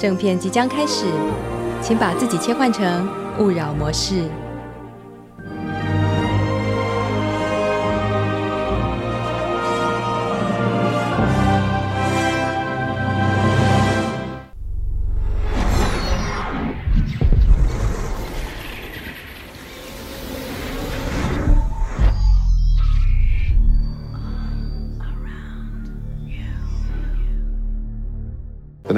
正片即将开始，请把自己切换成勿扰模式。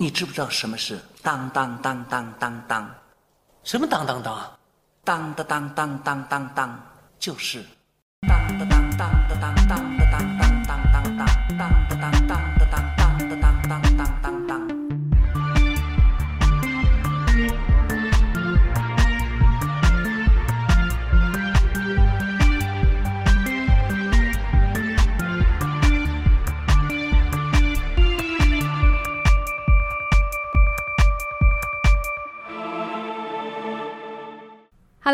你知不知道什么是当当当当当当？什么当当当？当当当当当当当，就是当当当当当当当。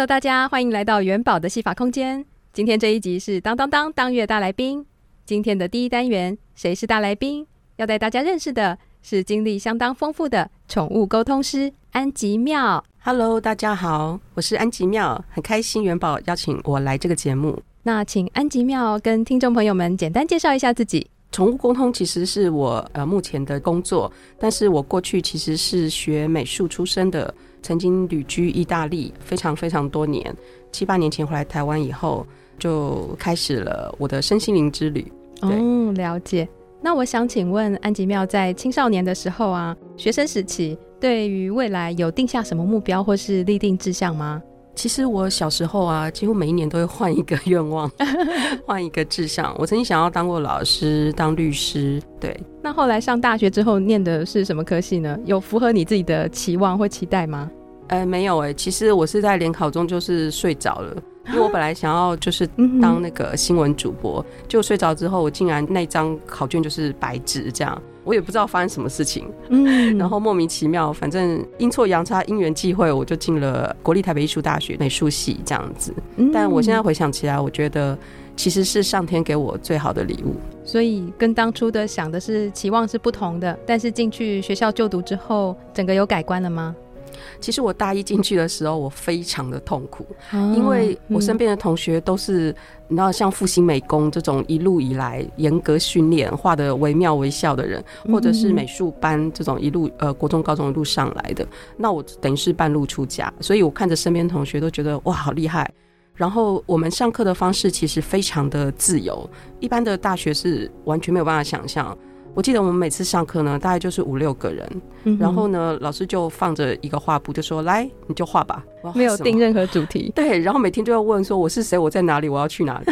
Hello，大家欢迎来到元宝的戏法空间。今天这一集是当当当当月大来宾。今天的第一单元，谁是大来宾？要带大家认识的是经历相当丰富的宠物沟通师安吉妙。Hello，大家好，我是安吉妙，很开心元宝邀请我来这个节目。那请安吉妙跟听众朋友们简单介绍一下自己。宠物沟通其实是我呃目前的工作，但是我过去其实是学美术出身的。曾经旅居意大利非常非常多年，七八年前回来台湾以后，就开始了我的身心灵之旅。哦，了解。那我想请问安吉妙，在青少年的时候啊，学生时期，对于未来有定下什么目标或是立定志向吗？其实我小时候啊，几乎每一年都会换一个愿望，换一个志向。我曾经想要当过老师，当律师。对，那后来上大学之后念的是什么科系呢？有符合你自己的期望或期待吗？呃，没有诶、欸。其实我是在联考中就是睡着了，因为我本来想要就是当那个新闻主播，就睡着之后，我竟然那张考卷就是白纸这样。我也不知道发生什么事情，嗯，然后莫名其妙，反正阴错阳差，因缘际会，我就进了国立台北艺术大学美术系这样子。但我现在回想起来，我觉得其实是上天给我最好的礼物。所以跟当初的想的是期望是不同的，但是进去学校就读之后，整个有改观了吗？其实我大一进去的时候，我非常的痛苦，因为我身边的同学都是，你知道，像复兴美工这种一路以来严格训练、画的惟妙惟肖的人，或者是美术班这种一路呃国中、高中一路上来的，那我等于是半路出家，所以我看着身边同学都觉得哇，好厉害。然后我们上课的方式其实非常的自由，一般的大学是完全没有办法想象。我记得我们每次上课呢，大概就是五六个人，嗯、然后呢，老师就放着一个画布，就说：“来，你就画吧。”没有定任何主题。对，然后每天就要问说：“我是谁？我在哪里？我要去哪里？”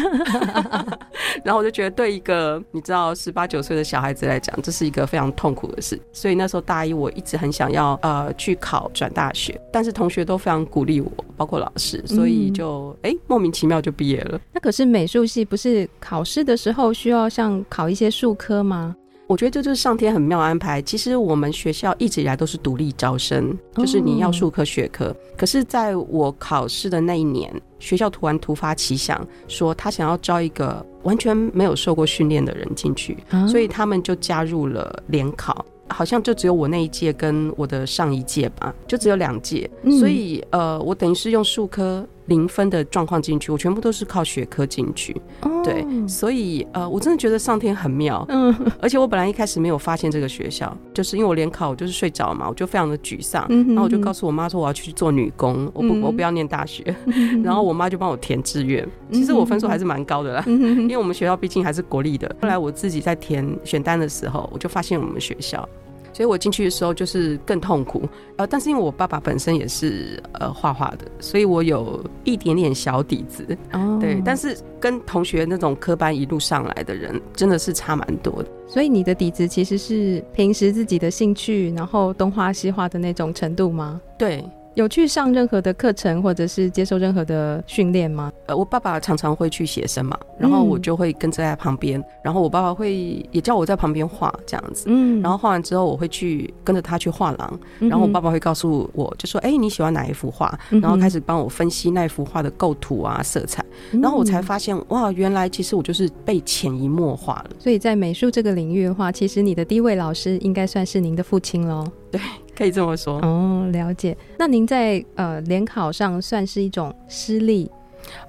然后我就觉得，对一个你知道十八九岁的小孩子来讲，这是一个非常痛苦的事。所以那时候大一，我一直很想要呃去考转大学，但是同学都非常鼓励我，包括老师，所以就哎、嗯、莫名其妙就毕业了。那可是美术系不是考试的时候需要像考一些术科吗？我觉得这就是上天很妙安排。其实我们学校一直以来都是独立招生，就是你要术科学科。可是在我考试的那一年，学校突然突发奇想，说他想要招一个完全没有受过训练的人进去，所以他们就加入了联考。好像就只有我那一届跟我的上一届吧，就只有两届。所以呃，我等于是用数科。零分的状况进去，我全部都是靠学科进去。Oh. 对，所以呃，我真的觉得上天很妙。嗯，而且我本来一开始没有发现这个学校，就是因为我联考我就是睡着嘛，我就非常的沮丧。嗯，然后我就告诉我妈说我要去做女工，我不我不要念大学。嗯，然后我妈就帮我填志愿。其实我分数还是蛮高的啦，因为我们学校毕竟还是国立的。后来我自己在填选单的时候，我就发现我们学校。所以我进去的时候就是更痛苦，呃，但是因为我爸爸本身也是呃画画的，所以我有一点点小底子，哦，对，但是跟同学那种科班一路上来的人真的是差蛮多的。所以你的底子其实是平时自己的兴趣，然后东画西画的那种程度吗？对。有去上任何的课程，或者是接受任何的训练吗？呃，我爸爸常常会去写生嘛，然后我就会跟着在旁边，然后我爸爸会也叫我在旁边画这样子，嗯，然后画完之后，我会去跟着他去画廊，然后我爸爸会告诉我，就说：“哎，你喜欢哪一幅画？”然后开始帮我分析那幅画的构图啊、色彩，然后我才发现，哇，原来其实我就是被潜移默化了。所以在美术这个领域的话，其实你的第一位老师应该算是您的父亲喽。对。可以这么说哦，了解。那您在呃联考上算是一种失利？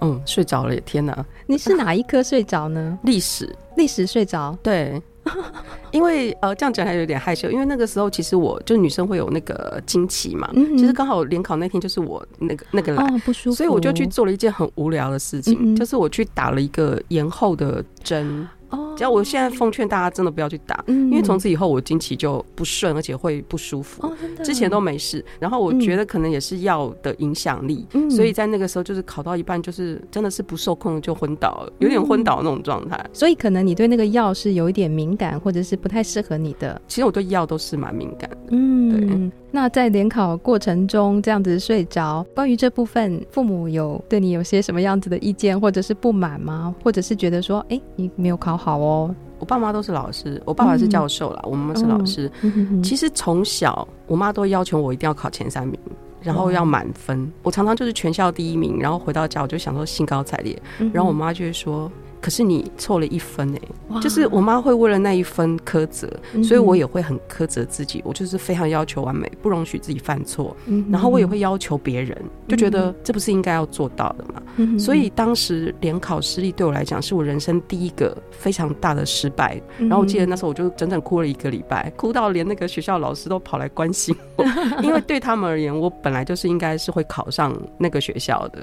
嗯，睡着了，天哪！你是哪一科睡着呢？历史，历史睡着。对，因为呃这样讲还有点害羞，因为那个时候其实我就女生会有那个经期嘛，嗯、其实刚好联考那天就是我那个那个来、哦、不舒服，所以我就去做了一件很无聊的事情，就是我去打了一个延后的针。只要我现在奉劝大家，真的不要去打，因为从此以后我经期就不顺，而且会不舒服。之前都没事，然后我觉得可能也是药的影响力，所以在那个时候就是考到一半，就是真的是不受控就昏倒了，有点昏倒那种状态。所以可能你对那个药是有一点敏感，或者是不太适合你的。其实我对药都是蛮敏感的。嗯，对。那在联考过程中这样子睡着，关于这部分，父母有对你有些什么样子的意见，或者是不满吗？或者是觉得说，哎、欸，你没有考好哦？我爸妈都是老师，我爸爸是教授啦，嗯、我妈妈是老师。嗯、其实从小，我妈都要求我一定要考前三名，然后要满分。嗯、我常常就是全校第一名，然后回到家我就想说兴高采烈，嗯、然后我妈就会说。可是你错了一分哎、欸，就是我妈会为了那一分苛责，所以我也会很苛责自己，我就是非常要求完美，不容许自己犯错。然后我也会要求别人，就觉得这不是应该要做到的嘛。所以当时联考失利对我来讲是我人生第一个非常大的失败。然后我记得那时候我就整整哭了一个礼拜，哭到连那个学校老师都跑来关心我，因为对他们而言，我本来就是应该是会考上那个学校的。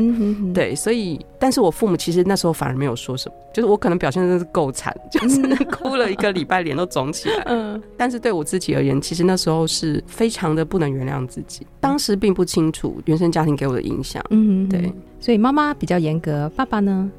对，所以但是我父母其实那时候反而没有说什么。就是我可能表现的是够惨，就是 哭了一个礼拜，脸都肿起来。嗯，但是对我自己而言，其实那时候是非常的不能原谅自己。当时并不清楚原生家庭给我的影响。嗯，对，所以妈妈比较严格，爸爸呢？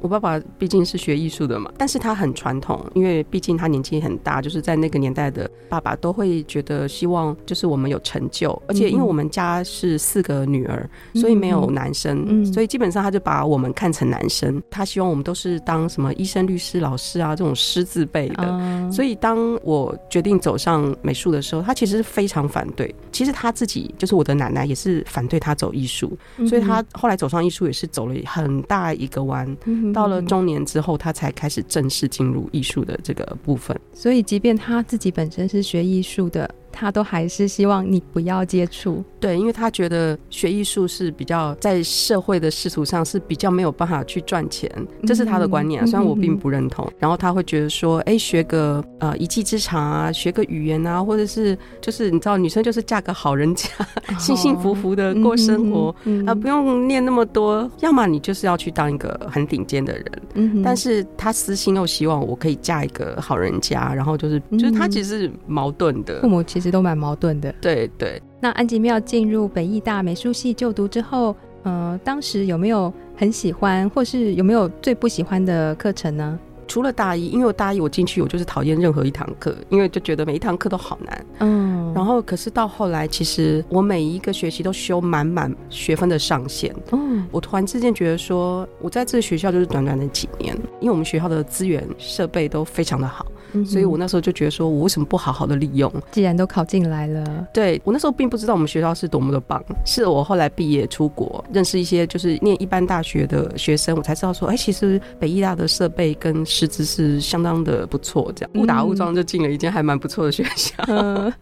我爸爸毕竟是学艺术的嘛，但是他很传统，因为毕竟他年纪很大，就是在那个年代的爸爸都会觉得希望就是我们有成就，而且因为我们家是四个女儿，所以没有男生，所以基本上他就把我们看成男生，他希望我们都是当什么医生、律师、老师啊这种师字辈的。所以当我决定走上美术的时候，他其实是非常反对。其实他自己就是我的奶奶也是反对他走艺术，所以他后来走上艺术也是走了很大一个弯。到了中年之后，他才开始正式进入艺术的这个部分。所以，即便他自己本身是学艺术的，他都还是希望你不要接触。对，因为他觉得学艺术是比较在社会的仕途上是比较没有办法去赚钱，这是他的观念啊。虽然我并不认同。然后他会觉得说，哎，学个呃一技之长啊，学个语言啊，或者是就是你知道，女生就是嫁个好人家，幸幸福福的过生活啊，不用念那么多。要么你就是要去当一个很顶尖的人。但是他私心又希望我可以嫁一个好人家，然后就是就是他其实是矛盾的，父母其实都蛮矛盾的。对对。那安吉妙进入北艺大美术系就读之后，呃，当时有没有很喜欢，或是有没有最不喜欢的课程呢？除了大一，因为我大一我进去，我就是讨厌任何一堂课，因为就觉得每一堂课都好难。嗯，然后可是到后来，其实我每一个学期都修满满学分的上限。嗯，我突然之间觉得说，我在这个学校就是短短的几年，因为我们学校的资源设备都非常的好。所以我那时候就觉得说，我为什么不好好的利用？既然都考进来了，对，我那时候并不知道我们学校是多么的棒。是我后来毕业出国，认识一些就是念一般大学的学生，我才知道说，哎，其实北医大的设备跟师资是相当的不错。这样误打误撞就进了一间还蛮不错的学校。嗯。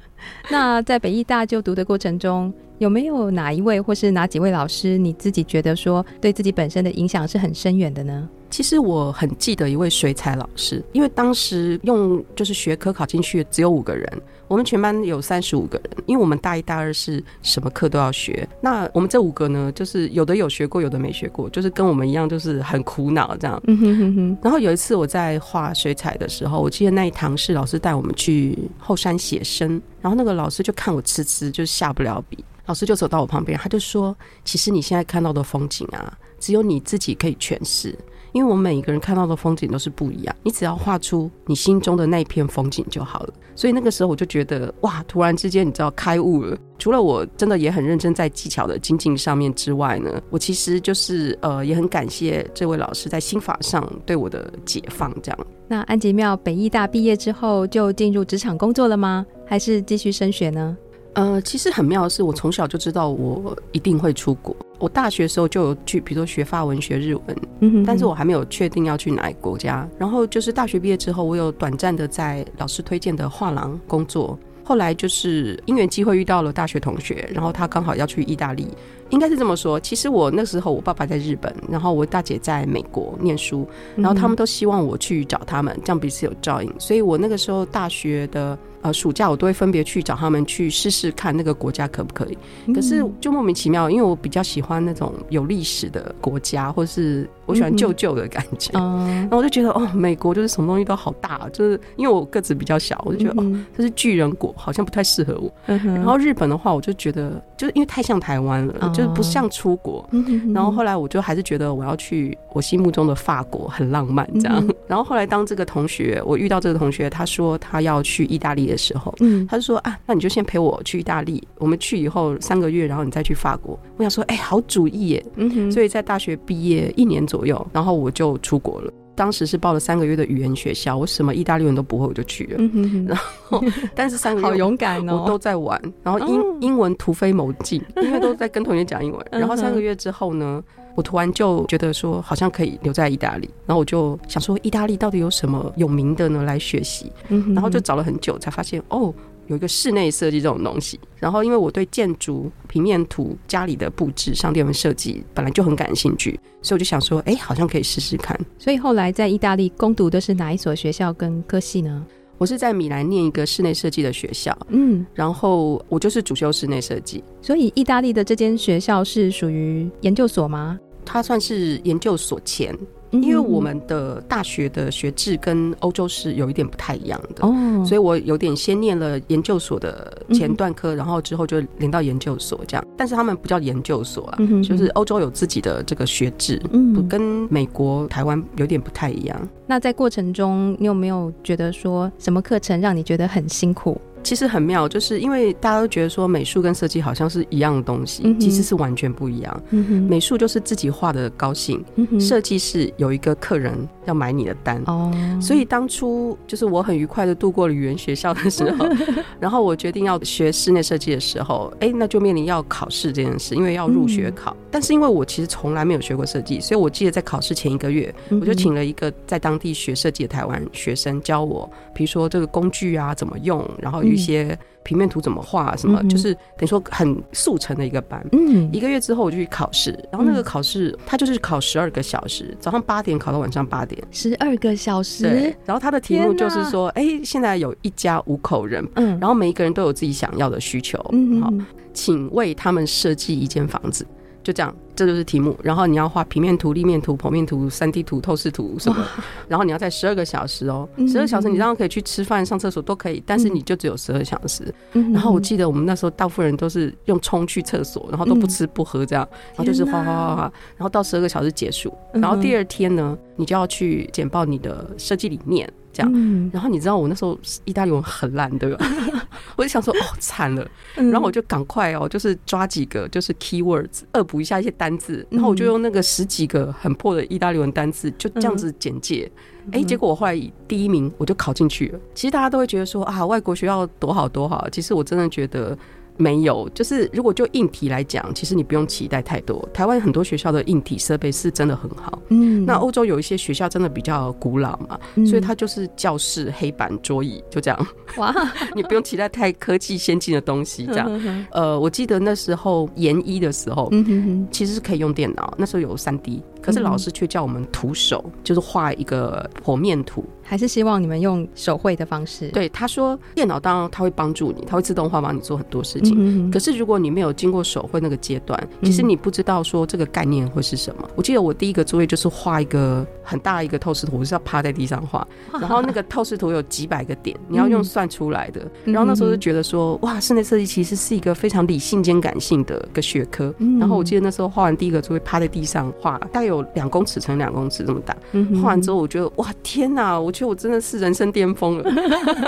那在北艺大就读的过程中，有没有哪一位或是哪几位老师，你自己觉得说对自己本身的影响是很深远的呢？其实我很记得一位水彩老师，因为当时用就是学科考进去只有五个人，我们全班有三十五个人，因为我们大一、大二是什么课都要学。那我们这五个呢，就是有的有学过，有的没学过，就是跟我们一样，就是很苦恼这样。嗯哼哼哼。然后有一次我在画水彩的时候，我记得那一堂是老师带我们去后山写生，然后那个老师就看我痴痴，就是下不了笔，老师就走到我旁边，他就说：“其实你现在看到的风景啊，只有你自己可以诠释。”因为我们每一个人看到的风景都是不一样，你只要画出你心中的那一片风景就好了。所以那个时候我就觉得，哇，突然之间你知道开悟了。除了我真的也很认真在技巧的精进上面之外呢，我其实就是呃也很感谢这位老师在心法上对我的解放。这样。那安吉妙北艺大毕业之后就进入职场工作了吗？还是继续升学呢？呃，其实很妙的是，我从小就知道我一定会出国。我大学的时候就有去，比如说学法文、学日文，嗯哼，但是我还没有确定要去哪个国家。然后就是大学毕业之后，我有短暂的在老师推荐的画廊工作。后来就是因缘机会遇到了大学同学，然后他刚好要去意大利。应该是这么说，其实我那时候我爸爸在日本，然后我大姐在美国念书，然后他们都希望我去找他们，这样彼此有照应。所以我那个时候大学的呃暑假，我都会分别去找他们去试试看那个国家可不可以。可是就莫名其妙，因为我比较喜欢那种有历史的国家，或是我喜欢旧旧的感觉，然后我就觉得哦，美国就是什么东西都好大，就是因为我个子比较小，我就觉得哦，这是巨人国，好像不太适合我。然后日本的话，我就觉得就是因为太像台湾了。就是不像出国，然后后来我就还是觉得我要去我心目中的法国，很浪漫这样。然后后来当这个同学，我遇到这个同学，他说他要去意大利的时候，他就说啊，那你就先陪我去意大利，我们去以后三个月，然后你再去法国。我想说，哎，好主意耶！所以在大学毕业一年左右，然后我就出国了。当时是报了三个月的语言学校，我什么意大利文都不会，我就去了。嗯、哼哼，然后，但是三个月好勇敢哦，我都在玩，然后英、哦、英文突飞猛进，因为都在跟同学讲英文。然后三个月之后呢，我突然就觉得说好像可以留在意大利，然后我就想说意大利到底有什么有名的呢来学习？然后就找了很久，才发现哦。有一个室内设计这种东西，然后因为我对建筑、平面图、家里的布置、商店的设计本来就很感兴趣，所以我就想说，哎，好像可以试试看。所以后来在意大利攻读的是哪一所学校跟科系呢？我是在米兰念一个室内设计的学校，嗯，然后我就是主修室内设计。所以意大利的这间学校是属于研究所吗？它算是研究所前。因为我们的大学的学制跟欧洲是有一点不太一样的，哦，所以我有点先念了研究所的前段科，然后之后就连到研究所这样。但是他们不叫研究所啊，就是欧洲有自己的这个学制，嗯，跟美国、台湾有点不太一样。那在过程中，你有没有觉得说什么课程让你觉得很辛苦？其实很妙，就是因为大家都觉得说美术跟设计好像是一样的东西，嗯、其实是完全不一样。嗯、美术就是自己画的高兴，嗯、设计是有一个客人要买你的单。哦，所以当初就是我很愉快的度过了语言学校的时候，然后我决定要学室内设计的时候，哎，那就面临要考试这件事，因为要入学考。嗯、但是因为我其实从来没有学过设计，所以我记得在考试前一个月，我就请了一个在当地学设计的台湾学生教我，比如说这个工具啊怎么用，然后。些平面图怎么画，什么就是等于说很速成的一个班。嗯，一个月之后我就去考试，然后那个考试他就是考十二个小时，早上八点考到晚上八点，十二个小时。对，然后他的题目就是说，哎，现在有一家五口人，嗯，然后每一个人都有自己想要的需求，嗯，好，请为他们设计一间房子。就这样，这就是题目。然后你要画平面图、立面图、剖面图、三 D 图、透视图什么。然后你要在十二个小时哦，十二小时你当然可以去吃饭、上厕所都可以，但是你就只有十二小时。然后我记得我们那时候大部分人都是用冲去厕所，然后都不吃不喝这样，然后就是画画画画，然后到十二个小时结束。然后第二天呢，你就要去简报你的设计理念。这样，然后你知道我那时候意大利文很烂，对吧？我就想说，哦，惨了，然后我就赶快哦，就是抓几个就是 keywords，恶补一下一些单字，然后我就用那个十几个很破的意大利文单字，就这样子简介。哎，结果我后来以第一名，我就考进去了。其实大家都会觉得说啊，外国学校多好多好，其实我真的觉得。没有，就是如果就硬体来讲，其实你不用期待太多。台湾很多学校的硬体设备是真的很好，嗯，那欧洲有一些学校真的比较古老嘛，嗯、所以它就是教室、黑板、桌椅就这样。哇，你不用期待太科技先进的东西，这样。呃，我记得那时候研一的时候，嗯哼哼。其实是可以用电脑，那时候有三 D，可是老师却叫我们徒手，就是画一个剖面图。还是希望你们用手绘的方式。对，他说电脑当然他会帮助你，他会自动化帮你做很多事情。嗯、可是如果你没有经过手绘那个阶段，其实你不知道说这个概念会是什么。嗯、我记得我第一个作业就是画一个很大一个透视图，我是要趴在地上画，然后那个透视图有几百个点，你要用算出来的。嗯、然后那时候就觉得说，哇，室内设计其实是一个非常理性兼感性的一个学科。嗯、然后我记得那时候画完第一个作业，趴在地上画，大概有两公尺乘两公尺这么大。画完之后，我觉得哇，天哪！我。觉得我真的是人生巅峰了，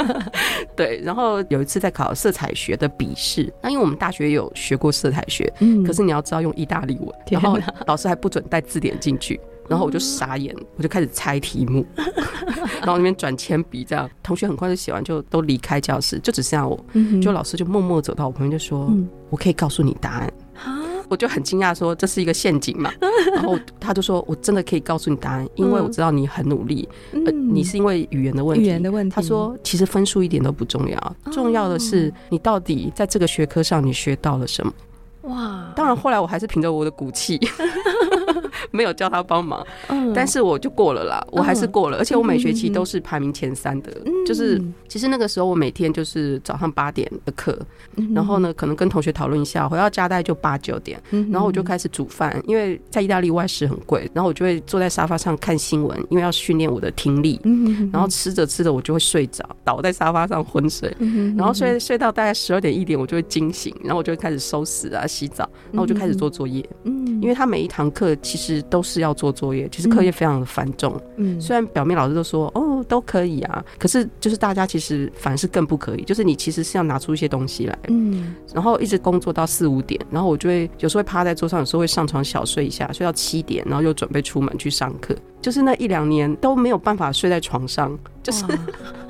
对。然后有一次在考色彩学的笔试，那因为我们大学也有学过色彩学，嗯，可是你要知道用意大利文，然后老师还不准带字典进去，然后我就傻眼，我就开始猜题目，然后那边转铅笔，这样同学很快就写完，就都离开教室，就只剩下我，就老师就默默走到我旁边就说：“我可以告诉你答案。”我就很惊讶，说这是一个陷阱嘛？然后他就说：“我真的可以告诉你答案，因为我知道你很努力。呃，你是因为语言的问题。语言的问题。他说，其实分数一点都不重要，重要的是你到底在这个学科上你学到了什么。”哇！当然后来我还是凭着我的骨气。没有叫他帮忙，嗯，但是我就过了啦，我还是过了，而且我每学期都是排名前三的，就是其实那个时候我每天就是早上八点的课，然后呢，可能跟同学讨论一下，回到家大概就八九点，然后我就开始煮饭，因为在意大利外食很贵，然后我就会坐在沙发上看新闻，因为要训练我的听力，然后吃着吃着我就会睡着，倒在沙发上昏睡，然后睡睡到大概十二点一点我就会惊醒，然后我就会开始收拾啊洗澡，然后我就开始做作业，嗯因为他每一堂课其实。都是要做作业，其实课业非常的繁重。嗯，虽然表面老师都说哦都可以啊，可是就是大家其实反而是更不可以。就是你其实是要拿出一些东西来，嗯，然后一直工作到四五点，然后我就会有时候会趴在桌上，有时候会上床小睡一下，睡到七点，然后又准备出门去上课。就是那一两年都没有办法睡在床上，就是哇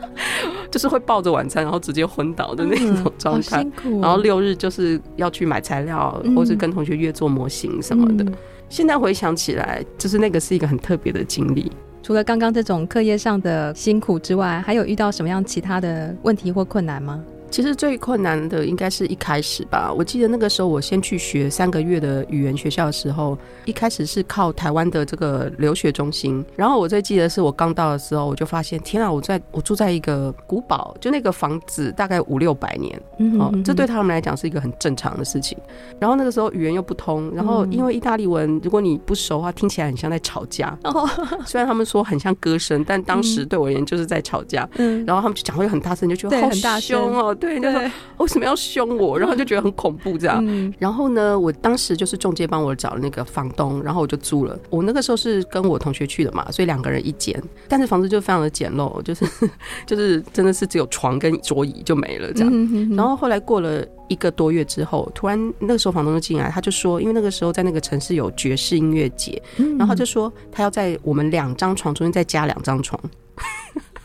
就是会抱着晚餐，然后直接昏倒的那种状态。嗯、然后六日就是要去买材料，嗯、或是跟同学约做模型什么的。嗯现在回想起来，就是那个是一个很特别的经历。除了刚刚这种课业上的辛苦之外，还有遇到什么样其他的问题或困难吗？其实最困难的应该是一开始吧。我记得那个时候，我先去学三个月的语言学校的时候，一开始是靠台湾的这个留学中心。然后我最记得是我刚到的时候，我就发现，天啊，我在我住在一个古堡，就那个房子大概五六百年，哦，这对他们来讲是一个很正常的事情。然后那个时候语言又不通，然后因为意大利文如果你不熟的话，听起来很像在吵架。虽然他们说很像歌声，但当时对我而言就是在吵架。嗯然后他们就讲话又很大声，就觉得好凶哦。对，就说为什么要凶我，然后就觉得很恐怖这样。嗯、然后呢，我当时就是中介帮我找了那个房东，然后我就租了。我那个时候是跟我同学去的嘛，所以两个人一间，但是房子就非常的简陋，就是 就是真的是只有床跟桌椅就没了这样。嗯、哼哼然后后来过了一个多月之后，突然那个时候房东就进来，他就说，因为那个时候在那个城市有爵士音乐节，嗯、然后他就说他要在我们两张床中间再加两张床。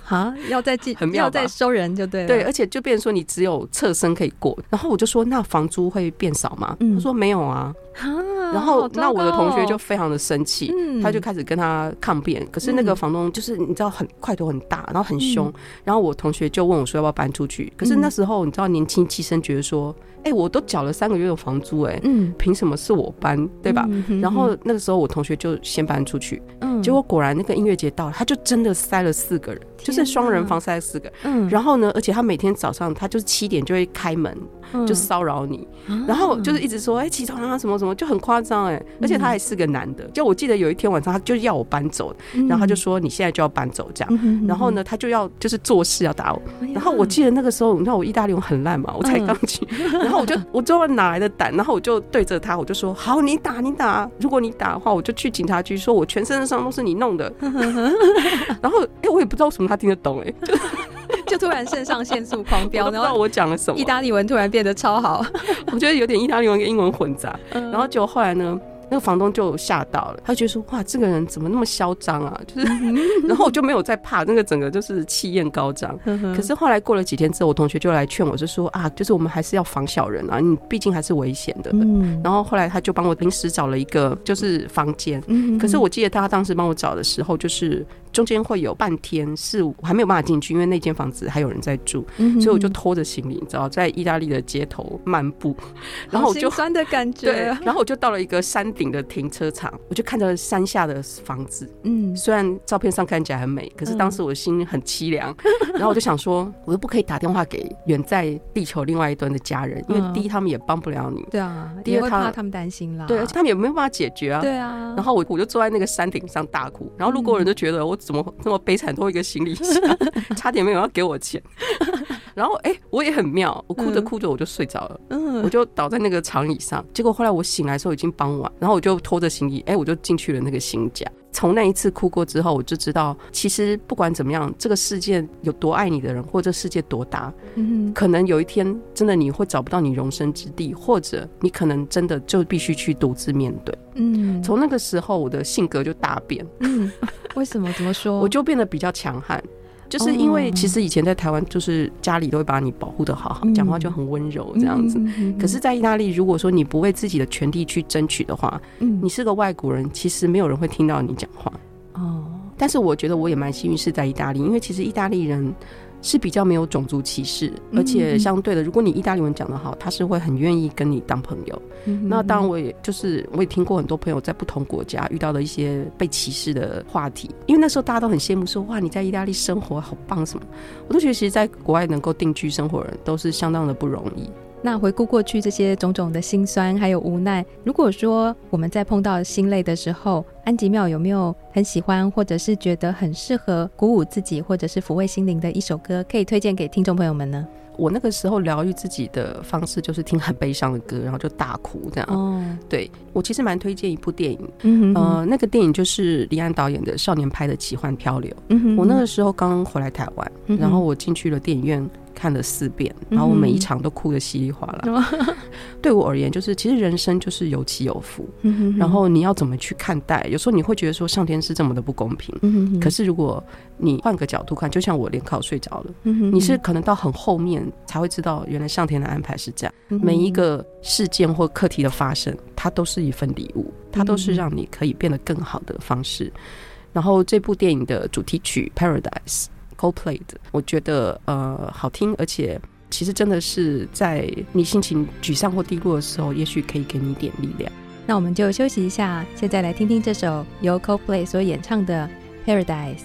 啊，要再进，要再收人就对了。对，而且就变成说你只有侧身可以过，然后我就说那房租会变少吗？嗯、他说没有啊。啊，然后那我的同学就非常的生气，嗯他就开始跟他抗辩。可是那个房东就是你知道很块头很大，然后很凶。然后我同学就问我说要不要搬出去。可是那时候你知道年轻气盛，觉得说。哎、欸，我都缴了三个月的房租，哎，嗯，凭什么是我搬，对吧？嗯、哼？哼然后那个时候我同学就先搬出去，嗯，结果果然那个音乐节到了，他就真的塞了四个人，就是双人房塞了四个，嗯，然后呢，而且他每天早上他就是七点就会开门，嗯、就骚扰你，然后就是一直说，哎、欸，起床啊，什么什么，就很夸张，哎，而且他还是个男的，就我记得有一天晚上他就要我搬走，然后他就说你现在就要搬走这样，然后呢，他就要就是做事要打我，然后我记得那个时候，你知道我意大利文很烂嘛，我才刚去，然后。我就我最后哪来的胆？然后我就对着他，我就说：“好，你打你打。如果你打的话，我就去警察局，说我全身的伤都是你弄的。”然后哎、欸，我也不知道为什么他听得懂、欸，哎，就就突然肾上腺素狂飙，然后我讲了什么？意大利文突然变得超好，我觉得有点意大利文跟英文混杂。然后结果后来呢？那个房东就吓到了，他觉得说：“哇，这个人怎么那么嚣张啊？” 就是，然后我就没有再怕，那个整个就是气焰高涨。可是后来过了几天之后，我同学就来劝我，就说：“啊，就是我们还是要防小人啊，你毕竟还是危险的。”然后后来他就帮我临时找了一个就是房间。可是我记得他当时帮我找的时候，就是。中间会有半天是我还没有办法进去，因为那间房子还有人在住，所以我就拖着行李，你知道，在意大利的街头漫步，然后我就酸的感觉，对，然后我就到了一个山顶的停车场，我就看着山下的房子，嗯，虽然照片上看起来很美，可是当时我的心很凄凉，然后我就想说，我又不可以打电话给远在地球另外一端的家人，因为第一他们也帮不了你，对啊，第二他他们担心啦，对，而且他们也没有办法解决啊，对啊，然后我我就坐在那个山顶上大哭，然后路过人就觉得我。怎么这么悲惨？拖一个行李箱，差点没有要给我钱。然后哎、欸，我也很妙，我哭着哭着我就睡着了，嗯，我就倒在那个长椅上。结果后来我醒来的时候已经傍晚，然后我就拖着行李，哎、欸，我就进去了那个新家。从那一次哭过之后，我就知道，其实不管怎么样，这个世界有多爱你的人，或者世界多大，嗯，可能有一天真的你会找不到你容身之地，或者你可能真的就必须去独自面对。嗯，从那个时候，我的性格就大变。嗯，为什么？怎么说？我就变得比较强悍。就是因为其实以前在台湾，就是家里都会把你保护的好好，讲话就很温柔这样子。可是，在意大利，如果说你不为自己的权利去争取的话，你是个外国人，其实没有人会听到你讲话。哦，但是我觉得我也蛮幸运是在意大利，因为其实意大利人。是比较没有种族歧视，而且相对的，如果你意大利文讲得好，他是会很愿意跟你当朋友。那当然，我也就是我也听过很多朋友在不同国家遇到的一些被歧视的话题，因为那时候大家都很羡慕说，哇，你在意大利生活好棒什么，我都觉得其实在国外能够定居生活的人都是相当的不容易。那回顾过去这些种种的辛酸还有无奈，如果说我们在碰到心累的时候，安吉妙有没有很喜欢或者是觉得很适合鼓舞自己或者是抚慰心灵的一首歌，可以推荐给听众朋友们呢？我那个时候疗愈自己的方式就是听很悲伤的歌，然后就大哭这样。哦，对，我其实蛮推荐一部电影，嗯哼哼，呃，那个电影就是李安导演的《少年派的奇幻漂流》。嗯哼哼，我那个时候刚回来台湾，嗯，然后我进去了电影院。看了四遍，然后我每一场都哭得稀里哗啦。嗯、对我而言，就是其实人生就是有起有伏，然后你要怎么去看待？有时候你会觉得说上天是这么的不公平，可是如果你换个角度看，就像我联考睡着了，你是可能到很后面才会知道，原来上天的安排是这样。嗯、每一个事件或课题的发生，它都是一份礼物，它都是让你可以变得更好的方式。然后这部电影的主题曲《Paradise》。Coldplay 的，我觉得呃好听，而且其实真的是在你心情沮丧或低落的时候，也许可以给你一点力量。那我们就休息一下，现在来听听这首由 Coldplay 所演唱的《Paradise》。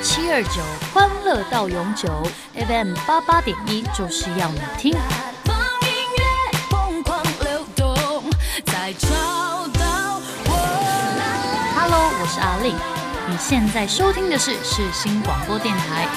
七二九，欢乐到永久；FM 八八点一，就是要你听。音乐疯狂流动，再找到我。Hello，我是阿令，你现在收听的是世新广播电台。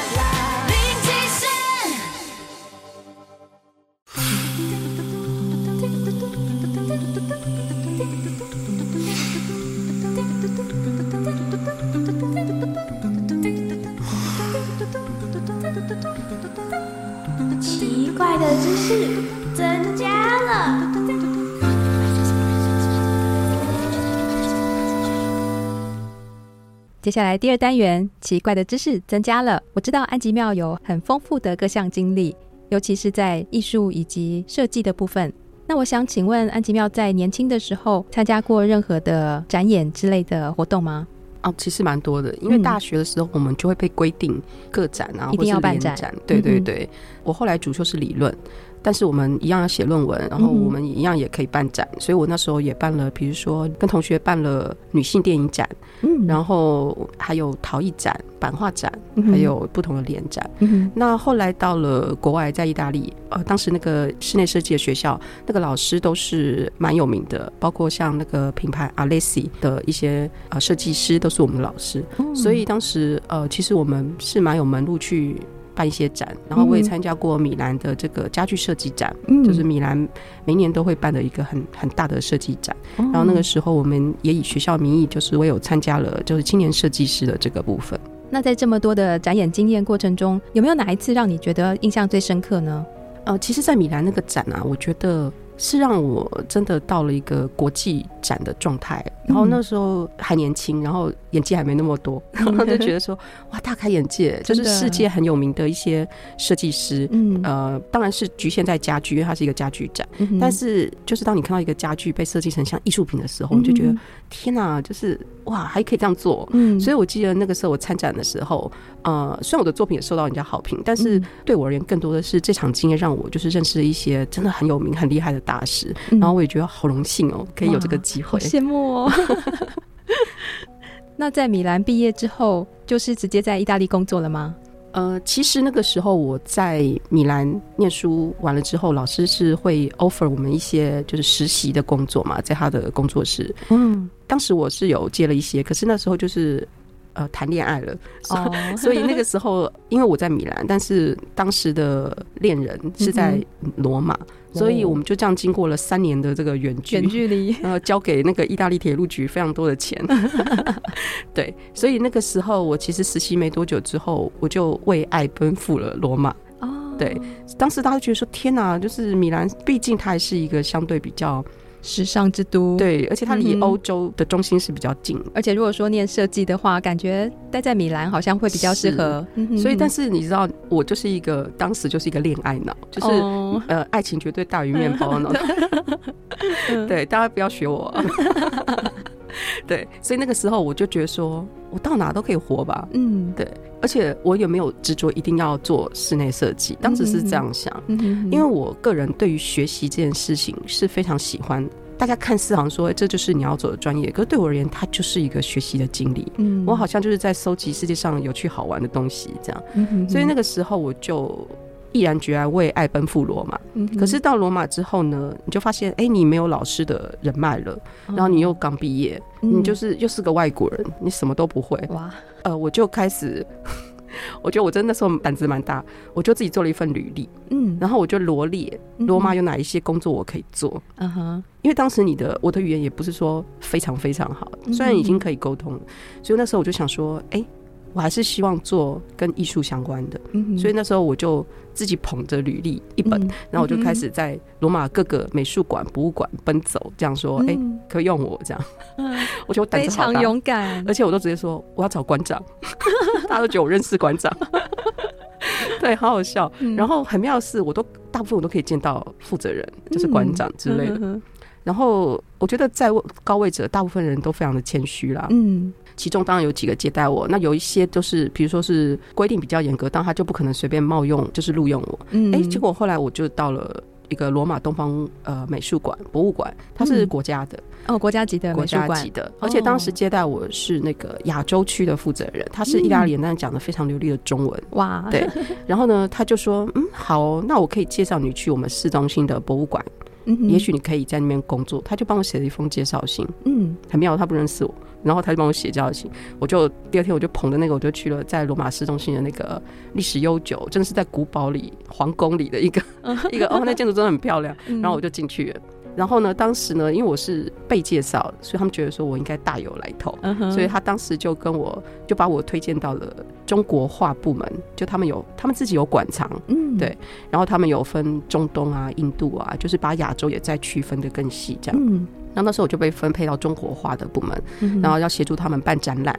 接下来第二单元，奇怪的知识增加了。我知道安吉妙有很丰富的各项经历，尤其是在艺术以及设计的部分。那我想请问安吉妙在年轻的时候参加过任何的展演之类的活动吗？哦，其实蛮多的，因为大学的时候我们就会被规定个展啊，一定要办展。对对对，嗯、我后来主修是理论。但是我们一样要写论文，然后我们一样也可以办展，嗯、所以我那时候也办了，比如说跟同学办了女性电影展，嗯，然后还有陶艺展、版画展，嗯、还有不同的联展。嗯，那后来到了国外，在意大利，呃，当时那个室内设计的学校，那个老师都是蛮有名的，包括像那个品牌 Alessi 的一些呃设计师都是我们的老师，嗯、所以当时呃，其实我们是蛮有门路去。办一些展，然后我也参加过米兰的这个家具设计展，嗯、就是米兰每年都会办的一个很很大的设计展。嗯、然后那个时候，我们也以学校名义，就是我有参加了，就是青年设计师的这个部分。那在这么多的展演经验过程中，有没有哪一次让你觉得印象最深刻呢？呃，其实，在米兰那个展啊，我觉得。是让我真的到了一个国际展的状态，然后那时候还年轻，然后演技还没那么多，然后就觉得说哇，大开眼界，就是世界很有名的一些设计师，嗯，呃，当然是局限在家具，因为它是一个家具展，但是就是当你看到一个家具被设计成像艺术品的时候，你就觉得天哪，就是哇，还可以这样做。嗯，所以我记得那个时候我参展的时候，呃，虽然我的作品也受到人家好评，但是对我而言，更多的是这场经验让我就是认识了一些真的很有名、很厉害的大师。嗯然后我也觉得好荣幸哦，可以有这个机会。好羡慕哦。那在米兰毕业之后，就是直接在意大利工作了吗？呃，其实那个时候我在米兰念书完了之后，老师是会 offer 我们一些就是实习的工作嘛，在他的工作室。嗯，当时我是有接了一些，可是那时候就是呃谈恋爱了，哦，所以那个时候因为我在米兰，但是当时的恋人是在罗马。所以我们就这样经过了三年的这个远距远距离，然 后交给那个意大利铁路局非常多的钱。对，所以那个时候我其实实习没多久之后，我就为爱奔赴了罗马。哦，对，当时大家觉得说天哪，就是米兰，毕竟它还是一个相对比较时尚之都。对，而且它离欧洲的中心是比较近。而且如果说念设计的话，感觉待在米兰好像会比较适合。所以，但是你知道，我就是一个当时就是一个恋爱脑，就是、哦、呃，爱情绝对大于面包脑。对，大家不要学我。对，所以那个时候我就觉得说，我到哪都可以活吧。嗯，对，而且我也没有执着一定要做室内设计，当时是这样想，嗯因为我个人对于学习这件事情是非常喜欢。大家看似好像说这就是你要走的专业，可是对我而言，它就是一个学习的经历。嗯，我好像就是在收集世界上有趣好玩的东西，这样。嗯所以那个时候我就。毅然决然为爱奔赴罗马，嗯，可是到罗马之后呢，你就发现，哎、欸，你没有老师的人脉了，然后你又刚毕业，嗯，你就是又是个外国人，你什么都不会。哇，呃，我就开始，我觉得我真的那时候胆子蛮大，我就自己做了一份履历，嗯，然后我就罗列罗马有哪一些工作我可以做，嗯哼，因为当时你的我的语言也不是说非常非常好，虽然已经可以沟通了，所以那时候我就想说，哎、欸。我还是希望做跟艺术相关的，嗯，所以那时候我就自己捧着履历一本，嗯，然后我就开始在罗马各个美术馆、博物馆奔走，这样说，哎，可以用我这样，嗯，我觉得我胆子好大，非常勇敢，而且我都直接说我要找馆长，大家都觉得我认识馆长，对，好好笑，嗯。然后很妙的是，我都大部分我都可以见到负责人，就是馆长之类的，嗯。然后我觉得在高位者，大部分人都非常的谦虚啦，嗯。其中当然有几个接待我，那有一些就是，比如说是规定比较严格，但他就不可能随便冒用，就是录用我。嗯，哎、欸，结果后来我就到了一个罗马东方呃美术馆博物馆，它是国家的、嗯、哦，国家级的国家级的。而且当时接待我是那个亚洲区的负责人，他是意大利人，但是讲的非常流利的中文。哇，对。然后呢，他就说，嗯，好，那我可以介绍你去我们市中心的博物馆。嗯，也许你可以在那边工作。他就帮我写了一封介绍信。嗯，很妙，他不认识我。然后他就帮我写介绍信，我就第二天我就捧着那个，我就去了在罗马市中心的那个历史悠久，真的是在古堡里、皇宫里的一个 一个哦，那建筑真的很漂亮。然后我就进去了。然后呢，当时呢，因为我是被介绍，所以他们觉得说我应该大有来头，所以他当时就跟我就把我推荐到了中国画部门，就他们有他们自己有馆藏，嗯，对，然后他们有分中东啊、印度啊，就是把亚洲也再区分的更细这样。嗯。然后那时候我就被分配到中国画的部门，嗯、然后要协助他们办展览。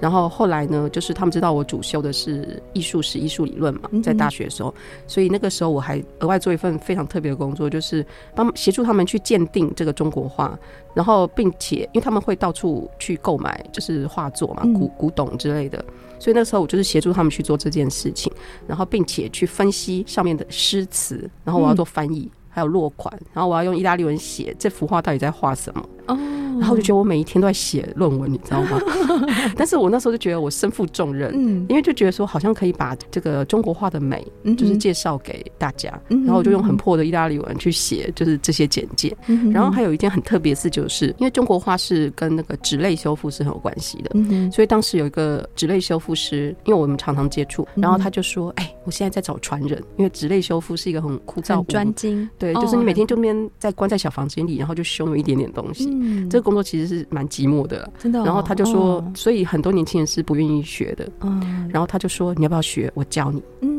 然后后来呢，就是他们知道我主修的是艺术史、艺术理论嘛，在大学的时候，所以那个时候我还额外做一份非常特别的工作，就是帮协助他们去鉴定这个中国画，然后并且因为他们会到处去购买，就是画作嘛，古古董之类的，所以那时候我就是协助他们去做这件事情，然后并且去分析上面的诗词，然后我要做翻译。还有落款，然后我要用意大利文写这幅画到底在画什么。哦，然后我就觉得我每一天都在写论文，你知道吗？但是我那时候就觉得我身负重任，嗯，因为就觉得说好像可以把这个中国画的美，就是介绍给大家，然后我就用很破的意大利文去写，就是这些简介。然后还有一件很特别的事，就是因为中国画是跟那个纸类修复是很有关系的，所以当时有一个纸类修复师，因为我们常常接触，然后他就说：“哎，我现在在找传人，因为纸类修复是一个很枯燥、专精。”对，就是你每天就边在关在小房间里，然后就修那么一点点东西。嗯，这个工作其实是蛮寂寞的，真的。然后他就说，所以很多年轻人是不愿意学的。嗯，然后他就说，你要不要学？我教你。嗯，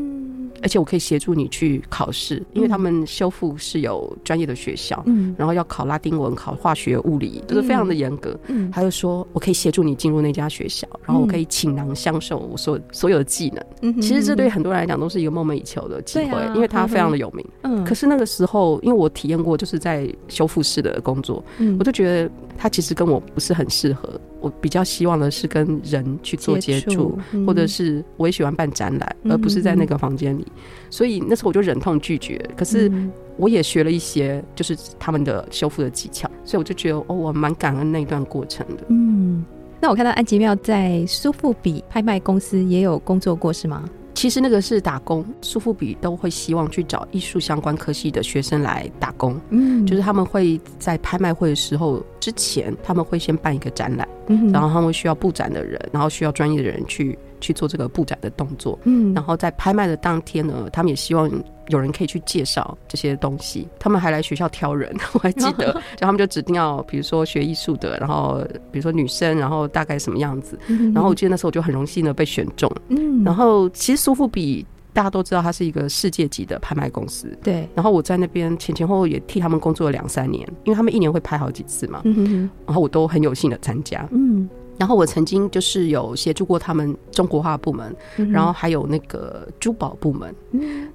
而且我可以协助你去考试，因为他们修复是有专业的学校，嗯，然后要考拉丁文、考化学、物理，都、就是非常的严格。嗯，他就说我可以协助你进入那家学校，然后我可以倾囊相授我所所有的技能。嗯，其实这对很多人来讲都是一个梦寐以求的机会，啊、因为他非常的有名。嗯，可是那个时候，因为我体验过，就是在修复室的工作，嗯，我就觉得他其实跟我不是很适合。我比较希望的是跟人去做接触，或者是我也喜欢办展览，而不是在那个房间里。所以那时候我就忍痛拒绝。可是我也学了一些，就是他们的修复的技巧，所以我就觉得哦，我蛮感恩那段过程的。嗯，那我看到安吉妙在苏富比拍卖公司也有工作过，是吗？其实那个是打工，苏富比都会希望去找艺术相关科系的学生来打工。嗯，就是他们会在拍卖会的时候之前，他们会先办一个展览，嗯，然后他们需要布展的人，然后需要专业的人去去做这个布展的动作。嗯，然后在拍卖的当天呢，他们也希望。有人可以去介绍这些东西，他们还来学校挑人，我还记得，就他们就指定要，比如说学艺术的，然后比如说女生，然后大概什么样子，然后我记得那时候我就很荣幸的被选中，嗯，然后其实苏富比大家都知道，它是一个世界级的拍卖公司，对，然后我在那边前前后后也替他们工作了两三年，因为他们一年会拍好几次嘛，嗯，然后我都很有幸的参加，嗯。然后我曾经就是有协助过他们中国化部门，然后还有那个珠宝部门。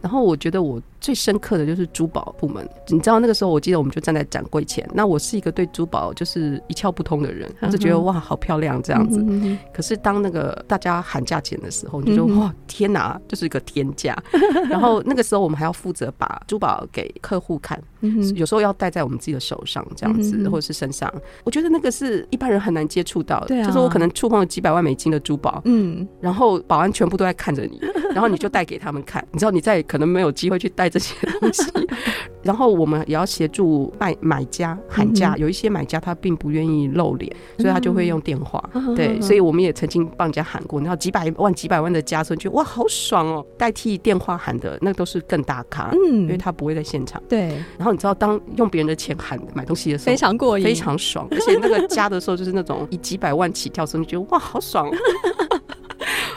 然后我觉得我最深刻的就是珠宝部门。你知道那个时候，我记得我们就站在展柜前。那我是一个对珠宝就是一窍不通的人，我就觉得哇，好漂亮这样子。可是当那个大家喊价钱的时候，你就说哇，天哪，就是一个天价。然后那个时候我们还要负责把珠宝给客户看，有时候要戴在我们自己的手上这样子，或者是身上。我觉得那个是一般人很难接触到的。对啊。说我可能触碰了几百万美金的珠宝，嗯，然后保安全部都在看着你，然后你就带给他们看，你知道你再可能没有机会去带这些东西，然后我们也要协助卖买家喊价，有一些买家他并不愿意露脸，所以他就会用电话，对，所以我们也曾经帮人家喊过，然后几百万几百万的加，所以觉得哇好爽哦，代替电话喊的那都是更大咖，嗯，因为他不会在现场，对，然后你知道当用别人的钱喊买东西的时候，非常过瘾，非常爽，而且那个加的时候就是那种以几百万起跳时，你觉得哇，好爽！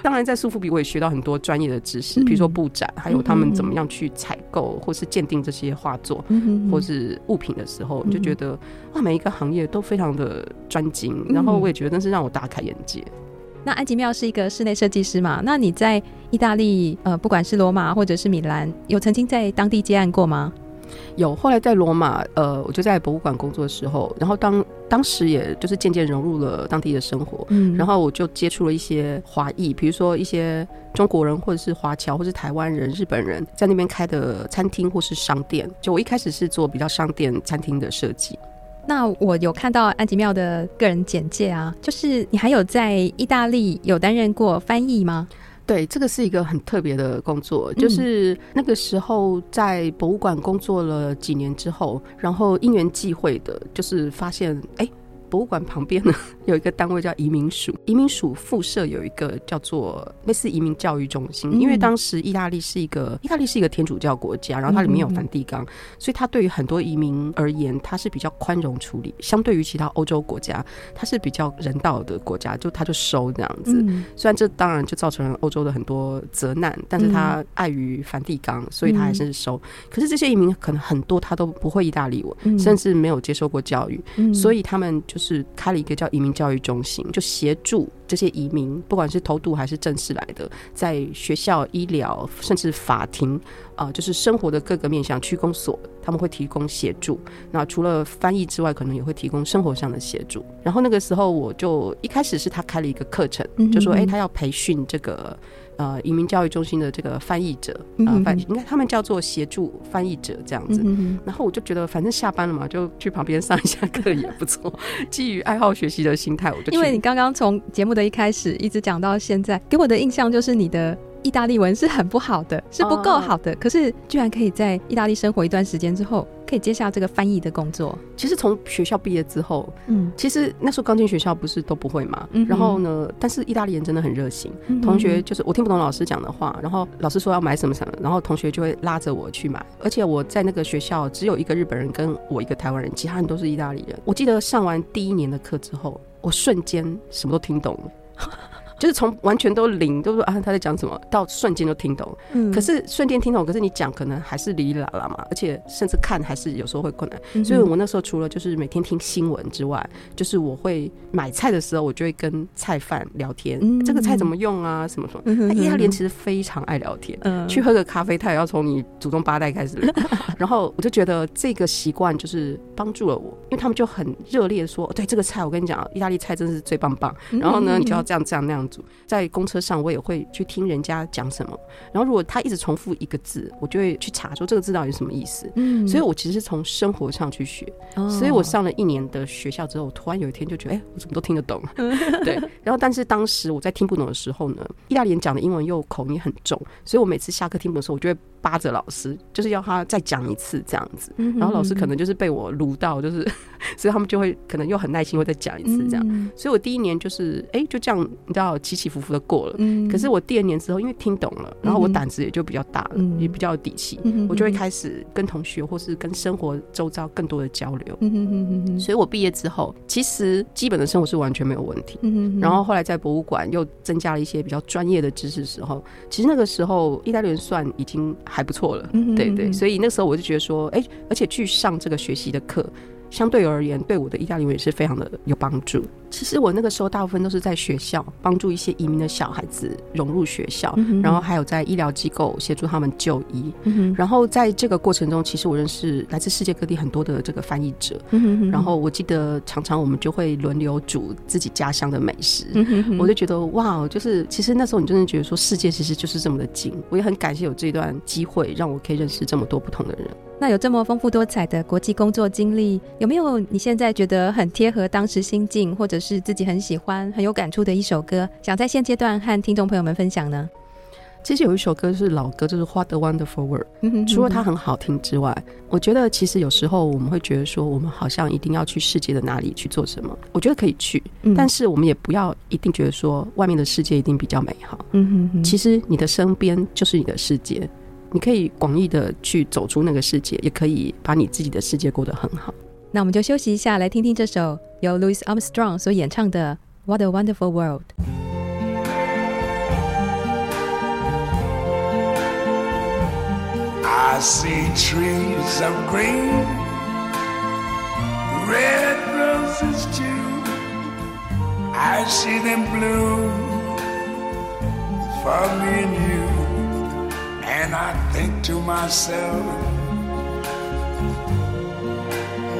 当然，在苏富比我也学到很多专业的知识，比如说布展，还有他们怎么样去采购或是鉴定这些画作，或是物品的时候，就觉得哇，每一个行业都非常的专精。然后我也觉得那是让我大开眼界。那安吉妙是一个室内设计师嘛？那你在意大利，呃，不管是罗马或者是米兰，有曾经在当地接案过吗？有，后来在罗马，呃，我就在博物馆工作的时候，然后当当时也就是渐渐融入了当地的生活，嗯，然后我就接触了一些华裔，比如说一些中国人，或者是华侨，或是台湾人、日本人，在那边开的餐厅或是商店。就我一开始是做比较商店、餐厅的设计。那我有看到安吉妙的个人简介啊，就是你还有在意大利有担任过翻译吗？对，这个是一个很特别的工作，就是那个时候在博物馆工作了几年之后，然后因缘际会的，就是发现，哎。博物馆旁边呢，有一个单位叫移民署，移民署附设有一个叫做类似移民教育中心。因为当时意大利是一个意大利是一个天主教国家，然后它里面有梵蒂冈，所以它对于很多移民而言，它是比较宽容处理。相对于其他欧洲国家，它是比较人道的国家，就它就收这样子。虽然这当然就造成了欧洲的很多责难，但是它碍于梵蒂冈，所以它还是收。可是这些移民可能很多他都不会意大利文，甚至没有接受过教育，所以他们就是。是开了一个叫移民教育中心，就协助这些移民，不管是偷渡还是正式来的，在学校、医疗，甚至法庭，啊、呃，就是生活的各个面向，区公所他们会提供协助。那除了翻译之外，可能也会提供生活上的协助。然后那个时候，我就一开始是他开了一个课程，就说，哎、欸，他要培训这个。呃，移民教育中心的这个翻译者啊，翻、呃、应该他们叫做协助翻译者这样子。嗯、然后我就觉得，反正下班了嘛，就去旁边上一下课也不错。基于爱好学习的心态，我就。因为你刚刚从节目的一开始一直讲到现在，给我的印象就是你的。意大利文是很不好的，是不够好的。可是居然可以在意大利生活一段时间之后，可以接下这个翻译的工作。其实从学校毕业之后，嗯，其实那时候刚进学校不是都不会嘛。嗯，然后呢，但是意大利人真的很热心。同学就是我听不懂老师讲的话，然后老师说要买什么什么，然后同学就会拉着我去买。而且我在那个学校只有一个日本人跟我一个台湾人，其他人都是意大利人。我记得上完第一年的课之后，我瞬间什么都听懂了。就是从完全都零，都说啊他在讲什么，到瞬间就听懂。嗯，可是瞬间听懂，可是你讲可能还是哩哩啦啦嘛，而且甚至看还是有时候会困难。嗯、所以我那时候除了就是每天听新闻之外，就是我会买菜的时候，我就会跟菜贩聊天，嗯、这个菜怎么用啊，什么什么。嗯、意大利人其实非常爱聊天，嗯、去喝个咖啡，他也要从你祖宗八代开始。然后我就觉得这个习惯就是帮助了我，因为他们就很热烈的说，对这个菜，我跟你讲，意大利菜真是最棒棒。然后呢，你就要这样这样那样煮。在公车上，我也会去听人家讲什么。然后如果他一直重复一个字，我就会去查说这个字到底是什么意思。嗯，所以我其实是从生活上去学。所以我上了一年的学校之后，我突然有一天就觉得，哎，我怎么都听得懂。对。然后，但是当时我在听不懂的时候呢，意大利人讲的英文又口音很重，所以我每次下课听不懂的时候，我就会扒着老师，就是要他再讲一次这样子。然后老师可能就是被我撸到，就是，所以他们就会可能又很耐心会再讲一次这样。所以我第一年就是，哎，就这样，你知道起起伏伏的过了。可是我第二年之后，因为听懂了，然后我胆子也就比较大了，也比较有底气，我就会开始跟同学或是跟生活周遭更多的交流。所以我毕业之后，其实基本的生活是完全没有问题。然后后来在博物馆又增加了一些比较专业的知识的时候，其实那个时候意大利人算已经还不错了。对对，所以那时候我就觉得说，哎，而且去上这个学习的课。相对而言，对我的意大利文也是非常的有帮助。其实我那个时候大部分都是在学校帮助一些移民的小孩子融入学校，嗯、然后还有在医疗机构协助他们就医。嗯、然后在这个过程中，其实我认识来自世界各地很多的这个翻译者。嗯、然后我记得常常我们就会轮流煮自己家乡的美食。嗯、我就觉得哇，就是其实那时候你真的觉得说世界其实就是这么的近。我也很感谢有这段机会，让我可以认识这么多不同的人。那有这么丰富多彩的国际工作经历，有没有你现在觉得很贴合当时心境，或者是自己很喜欢、很有感触的一首歌，想在现阶段和听众朋友们分享呢？其实有一首歌是老歌，就是《What a Wonderful World》。除了它很好听之外，我觉得其实有时候我们会觉得说，我们好像一定要去世界的哪里去做什么。我觉得可以去，但是我们也不要一定觉得说外面的世界一定比较美好。嗯哼哼，其实你的身边就是你的世界。你可以广义的去走出那个世界，也可以把你自己的世界过得很好。那我们就休息一下，来听听这首由 Louis Armstrong 所演唱的《What a Wonderful World》。I see trees of green, red roses too. I see them bloom for me and you. And I think to myself,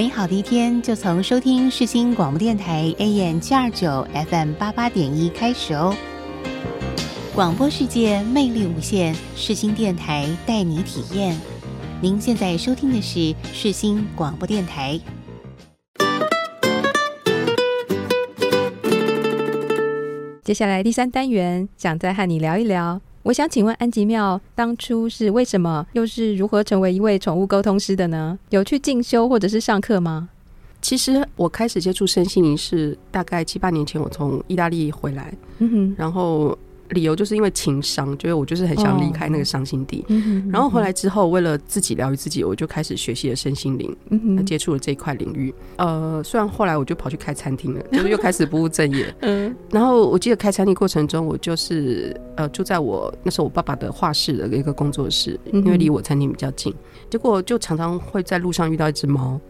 美好的一天就从收听世新广播电台 AM 七二九 FM 八八点一开始哦。广播世界魅力无限，世新电台带你体验。您现在收听的是世新广播电台。接下来第三单元，想再和你聊一聊。我想请问安吉妙，当初是为什么，又是如何成为一位宠物沟通师的呢？有去进修或者是上课吗？其实我开始接触身心灵是大概七八年前，我从意大利回来，嗯哼，然后。理由就是因为情伤，觉得我就是很想离开那个伤心地。哦、然后回来之后，为了自己疗愈自己，我就开始学习了身心灵，嗯、接触了这一块领域。呃，虽然后来我就跑去开餐厅了，就是又开始不务正业。嗯，然后我记得开餐厅过程中，我就是呃住在我那时候我爸爸的画室的一个工作室，因为离我餐厅比较近。结果就常常会在路上遇到一只猫，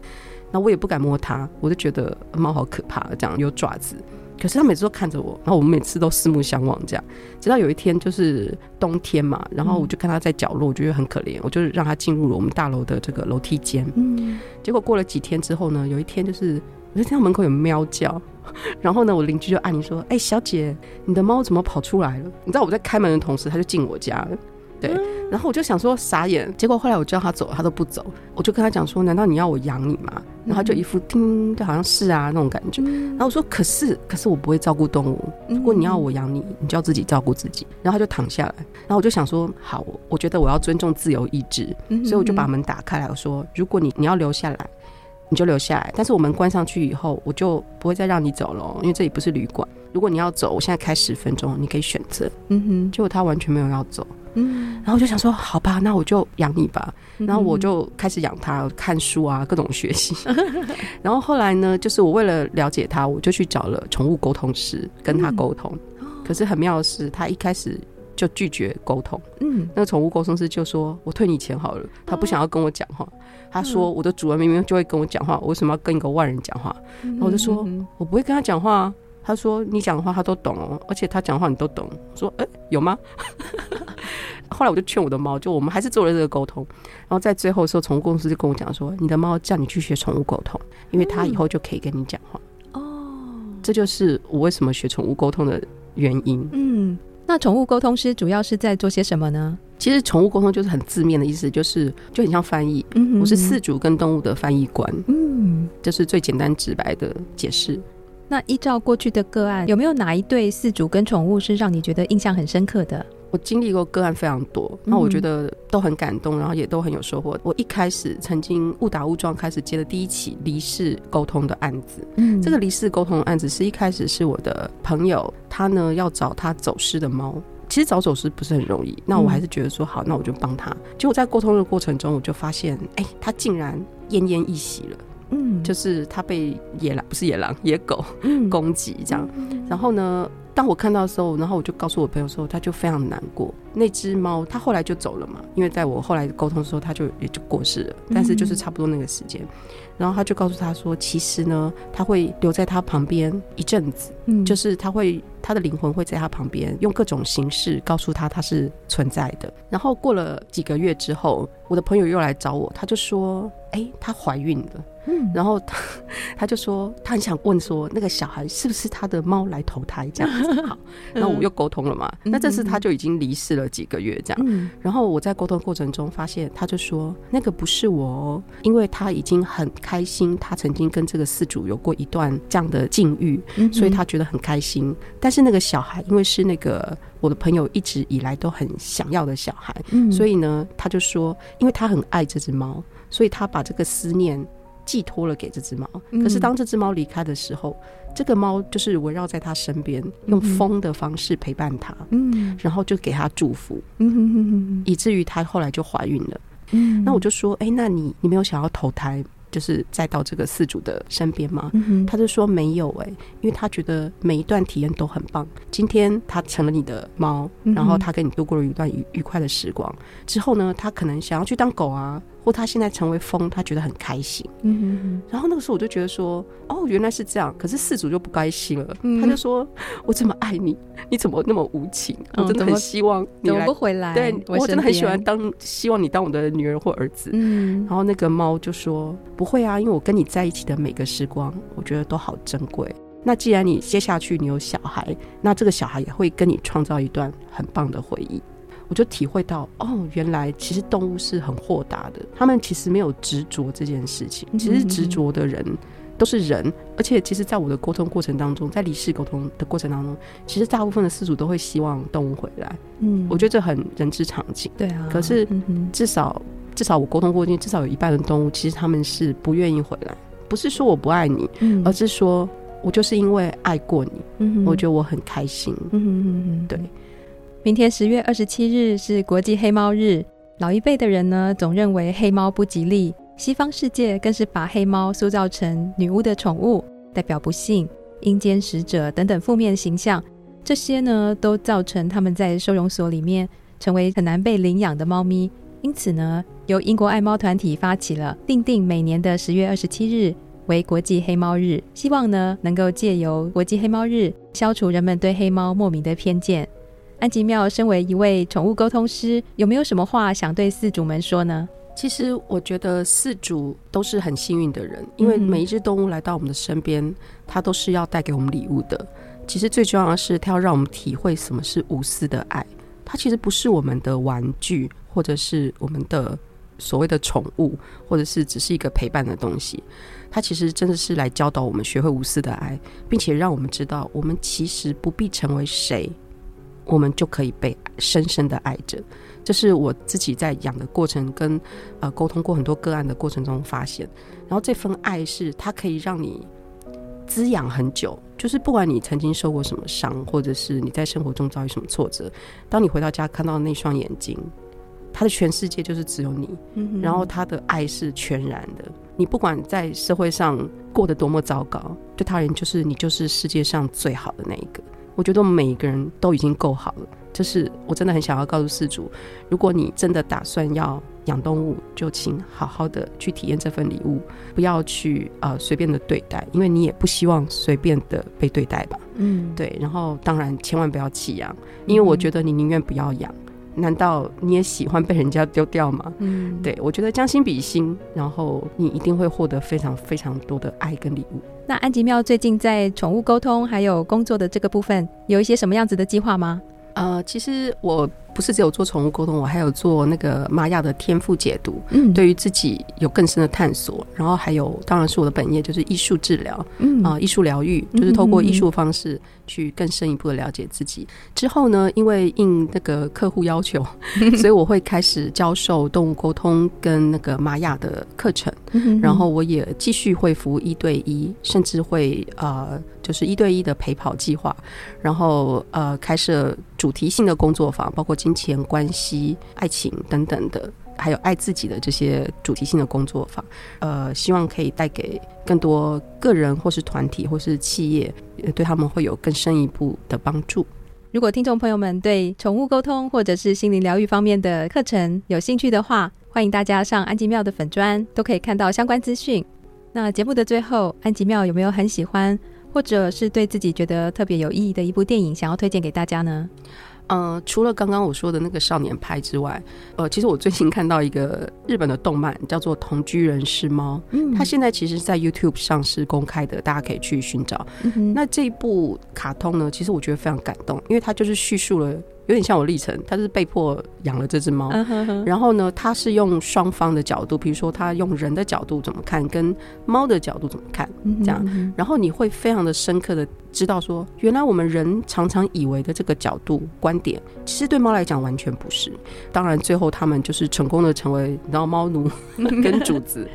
那我也不敢摸它，我就觉得猫好可怕，这样有爪子。可是他每次都看着我，然后我们每次都四目相望，这样。直到有一天，就是冬天嘛，然后我就看他在角落，我觉得很可怜，我就让他进入了我们大楼的这个楼梯间。嗯。结果过了几天之后呢，有一天就是我就听到门口有喵叫，然后呢，我邻居就按铃说：“哎、欸，小姐，你的猫怎么跑出来了？”你知道我在开门的同时，他就进我家了。对，然后我就想说傻眼，结果后来我叫他走，他都不走，我就跟他讲说，难道你要我养你吗？然后他就一副叮，就好像是啊那种感觉。然后我说可是，可是我不会照顾动物，如果你要我养你，你就要自己照顾自己。然后他就躺下来，然后我就想说好，我觉得我要尊重自由意志，所以我就把门打开来，我说如果你你要留下来，你就留下来，但是我们关上去以后，我就不会再让你走了，因为这里不是旅馆。如果你要走，我现在开十分钟，你可以选择。嗯哼，结果他完全没有要走。嗯，然后我就想说，好吧，那我就养你吧。然后我就开始养它，看书啊，各种学习。然后后来呢，就是我为了了解他，我就去找了宠物沟通师跟他沟通。可是很妙的是，他一开始就拒绝沟通。嗯，那个宠物沟通师就说：“我退你钱好了。”他不想要跟我讲话。他说：“我的主人明明就会跟我讲话，我为什么要跟一个外人讲话？”然后我就说：“我不会跟他讲话。”他说：“你讲的话他都懂哦，而且他讲的话你都懂。”我说：“哎，有吗？” 后来我就劝我的猫，就我们还是做了这个沟通。然后在最后的时候，宠物公司就跟我讲说：“你的猫叫你去学宠物沟通，因为它以后就可以跟你讲话。”哦，这就是我为什么学宠物沟通的原因。嗯，那宠物沟通师主要是在做些什么呢？其实宠物沟通就是很字面的意思，就是就很像翻译。嗯，我是饲主跟动物的翻译官。嗯，这是最简单直白的解释。那依照过去的个案，有没有哪一对饲主跟宠物是让你觉得印象很深刻的？我经历过个案非常多，那我觉得都很感动，然后也都很有收获。我一开始曾经误打误撞开始接的第一起离世沟通的案子，嗯，这个离世沟通的案子是一开始是我的朋友，他呢要找他走失的猫，其实找走失不是很容易，那我还是觉得说好，那我就帮他。结果在沟通的过程中，我就发现，哎，他竟然奄奄一息了。嗯，就是他被野狼，不是野狼，野狗攻击这样。然后呢，当我看到的时候，然后我就告诉我朋友说，他就非常难过。那只猫，他后来就走了嘛，因为在我后来沟通的时候，他就也就过世了。但是就是差不多那个时间，然后他就告诉他说，其实呢，他会留在他旁边一阵子，嗯，就是他会他的灵魂会在他旁边，用各种形式告诉他他是存在的。然后过了几个月之后，我的朋友又来找我，他就说，哎，她怀孕了。嗯，然后他 他就说他很想问说那个小孩是不是他的猫来投胎这样子。好，那我们又沟通了嘛。那这次他就已经离世了几个月这样。然后我在沟通过程中发现，他就说那个不是我哦，因为他已经很开心，他曾经跟这个饲主有过一段这样的境遇，所以他觉得很开心。但是那个小孩因为是那个我的朋友一直以来都很想要的小孩，所以呢，他就说因为他很爱这只猫，所以他把这个思念。寄托了给这只猫，可是当这只猫离开的时候，嗯、这个猫就是围绕在它身边，用风的方式陪伴它，嗯，然后就给它祝福，嗯以至于它后来就怀孕了。嗯，那我就说，哎、欸，那你你没有想要投胎，就是再到这个饲主的身边吗？嗯，他就说没有、欸，哎，因为他觉得每一段体验都很棒。今天他成了你的猫，然后他跟你度过了一段愉愉快的时光，之后呢，他可能想要去当狗啊。或他现在成为风，他觉得很开心。嗯哼哼。然后那个时候我就觉得说，哦，原来是这样。可是饲主就不开心了，嗯、他就说：“我这么爱你，你怎么那么无情？嗯、我真的很希望你来，不回来。对，我真的很喜欢当，希望你当我的女儿或儿子。”嗯。然后那个猫就说：“不会啊，因为我跟你在一起的每个时光，我觉得都好珍贵。那既然你接下去你有小孩，那这个小孩也会跟你创造一段很棒的回忆。”我就体会到，哦，原来其实动物是很豁达的，他们其实没有执着这件事情。其实执着的人都是人，而且其实在我的沟通过程当中，在离世沟通的过程当中，其实大部分的饲主都会希望动物回来。嗯，我觉得这很人之常情。对啊，可是至少至少我沟通过去，至少有一半的动物，其实他们是不愿意回来。不是说我不爱你，嗯、而是说我就是因为爱过你，嗯、我觉得我很开心。嗯对，明天十月二十七日是国际黑猫日，老一辈的人呢总认为黑猫不吉利，西方世界更是把黑猫塑造成女巫的宠物，代表不幸、阴间使者等等负面形象。这些呢都造成他们在收容所里面成为很难被领养的猫咪。因此呢，由英国爱猫团体发起了订定每年的十月二十七日为国际黑猫日，希望呢能够借由国际黑猫日消除人们对黑猫莫名的偏见。安吉妙身为一位宠物沟通师，有没有什么话想对饲主们说呢？其实我觉得饲主都是很幸运的人，因为每一只动物来到我们的身边，它都是要带给我们礼物的。其实最重要的是，它要让我们体会什么是无私的爱。它其实不是我们的玩具。或者是我们的所谓的宠物，或者是只是一个陪伴的东西，它其实真的是来教导我们学会无私的爱，并且让我们知道，我们其实不必成为谁，我们就可以被深深的爱着。这是我自己在养的过程跟呃沟通过很多个案的过程中发现，然后这份爱是它可以让你滋养很久。就是不管你曾经受过什么伤，或者是你在生活中遭遇什么挫折，当你回到家看到那双眼睛。他的全世界就是只有你，然后他的爱是全然的。你不管在社会上过得多么糟糕，对他人就是你就是世界上最好的那一个。我觉得我们每一个人都已经够好了。就是我真的很想要告诉饲主，如果你真的打算要养动物，就请好好的去体验这份礼物，不要去呃随便的对待，因为你也不希望随便的被对待吧。嗯，对。然后当然千万不要弃养，因为我觉得你宁愿不要养。难道你也喜欢被人家丢掉吗？嗯，对，我觉得将心比心，然后你一定会获得非常非常多的爱跟礼物。那安吉妙最近在宠物沟通还有工作的这个部分，有一些什么样子的计划吗？呃，其实我不是只有做宠物沟通，我还有做那个玛雅的天赋解读，嗯，对于自己有更深的探索。然后还有，当然是我的本业就是艺术治疗，嗯啊，艺术疗愈，就是透过艺术方式去更深一步的了解自己。之后呢，因为应那个客户要求，所以我会开始教授动物沟通跟那个玛雅的课程，然后我也继续会服务一对一，甚至会呃。就是一对一的陪跑计划，然后呃开设主题性的工作坊，包括金钱、关系、爱情等等的，还有爱自己的这些主题性的工作坊，呃，希望可以带给更多个人或是团体或是企业，对他们会有更深一步的帮助。如果听众朋友们对宠物沟通或者是心灵疗愈方面的课程有兴趣的话，欢迎大家上安吉妙的粉专，都可以看到相关资讯。那节目的最后，安吉妙有没有很喜欢？或者是对自己觉得特别有意义的一部电影，想要推荐给大家呢？呃，除了刚刚我说的那个少年派之外，呃，其实我最近看到一个日本的动漫，叫做《同居人是猫》，嗯，它现在其实，在 YouTube 上是公开的，大家可以去寻找。嗯。那这一部卡通呢，其实我觉得非常感动，因为它就是叙述了。有点像我历程，他是被迫养了这只猫，uh huh. 然后呢，他是用双方的角度，比如说他用人的角度怎么看，跟猫的角度怎么看，这样，然后你会非常的深刻的知道说，原来我们人常常以为的这个角度观点，其实对猫来讲完全不是。当然，最后他们就是成功的成为然后猫奴 跟主子，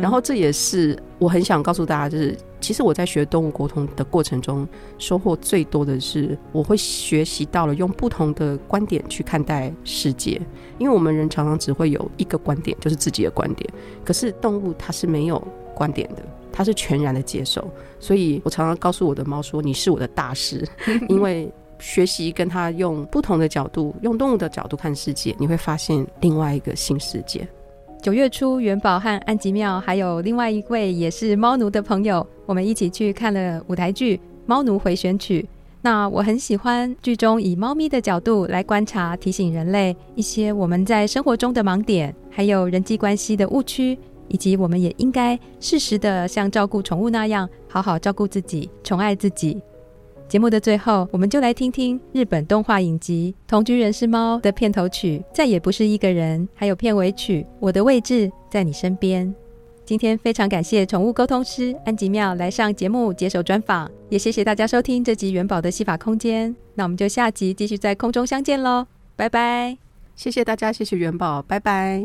然后这也是我很想告诉大家，就是。其实我在学动物沟通的过程中，收获最多的是，我会学习到了用不同的观点去看待世界。因为我们人常常只会有一个观点，就是自己的观点。可是动物它是没有观点的，它是全然的接受。所以我常常告诉我的猫说：“你是我的大师。”因为学习跟它用不同的角度，用动物的角度看世界，你会发现另外一个新世界。九月初，元宝和安吉妙还有另外一位也是猫奴的朋友，我们一起去看了舞台剧《猫奴回旋曲》。那我很喜欢剧中以猫咪的角度来观察，提醒人类一些我们在生活中的盲点，还有人际关系的误区，以及我们也应该适时的像照顾宠物那样，好好照顾自己，宠爱自己。节目的最后，我们就来听听日本动画影集《同居人是猫》的片头曲《再也不是一个人》，还有片尾曲《我的位置在你身边》。今天非常感谢宠物沟通师安吉妙来上节目接受专访，也谢谢大家收听这集元宝的戏法空间。那我们就下集继续在空中相见喽，拜拜！谢谢大家，谢谢元宝，拜拜。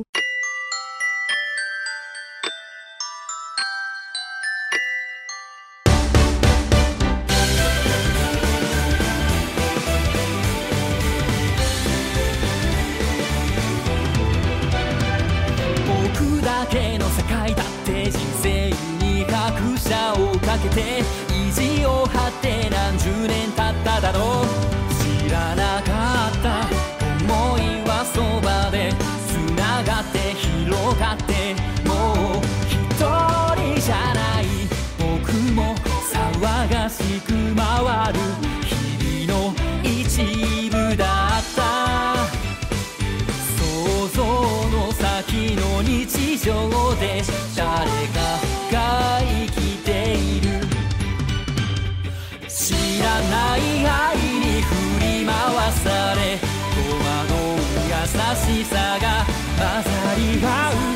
さが混ざり合う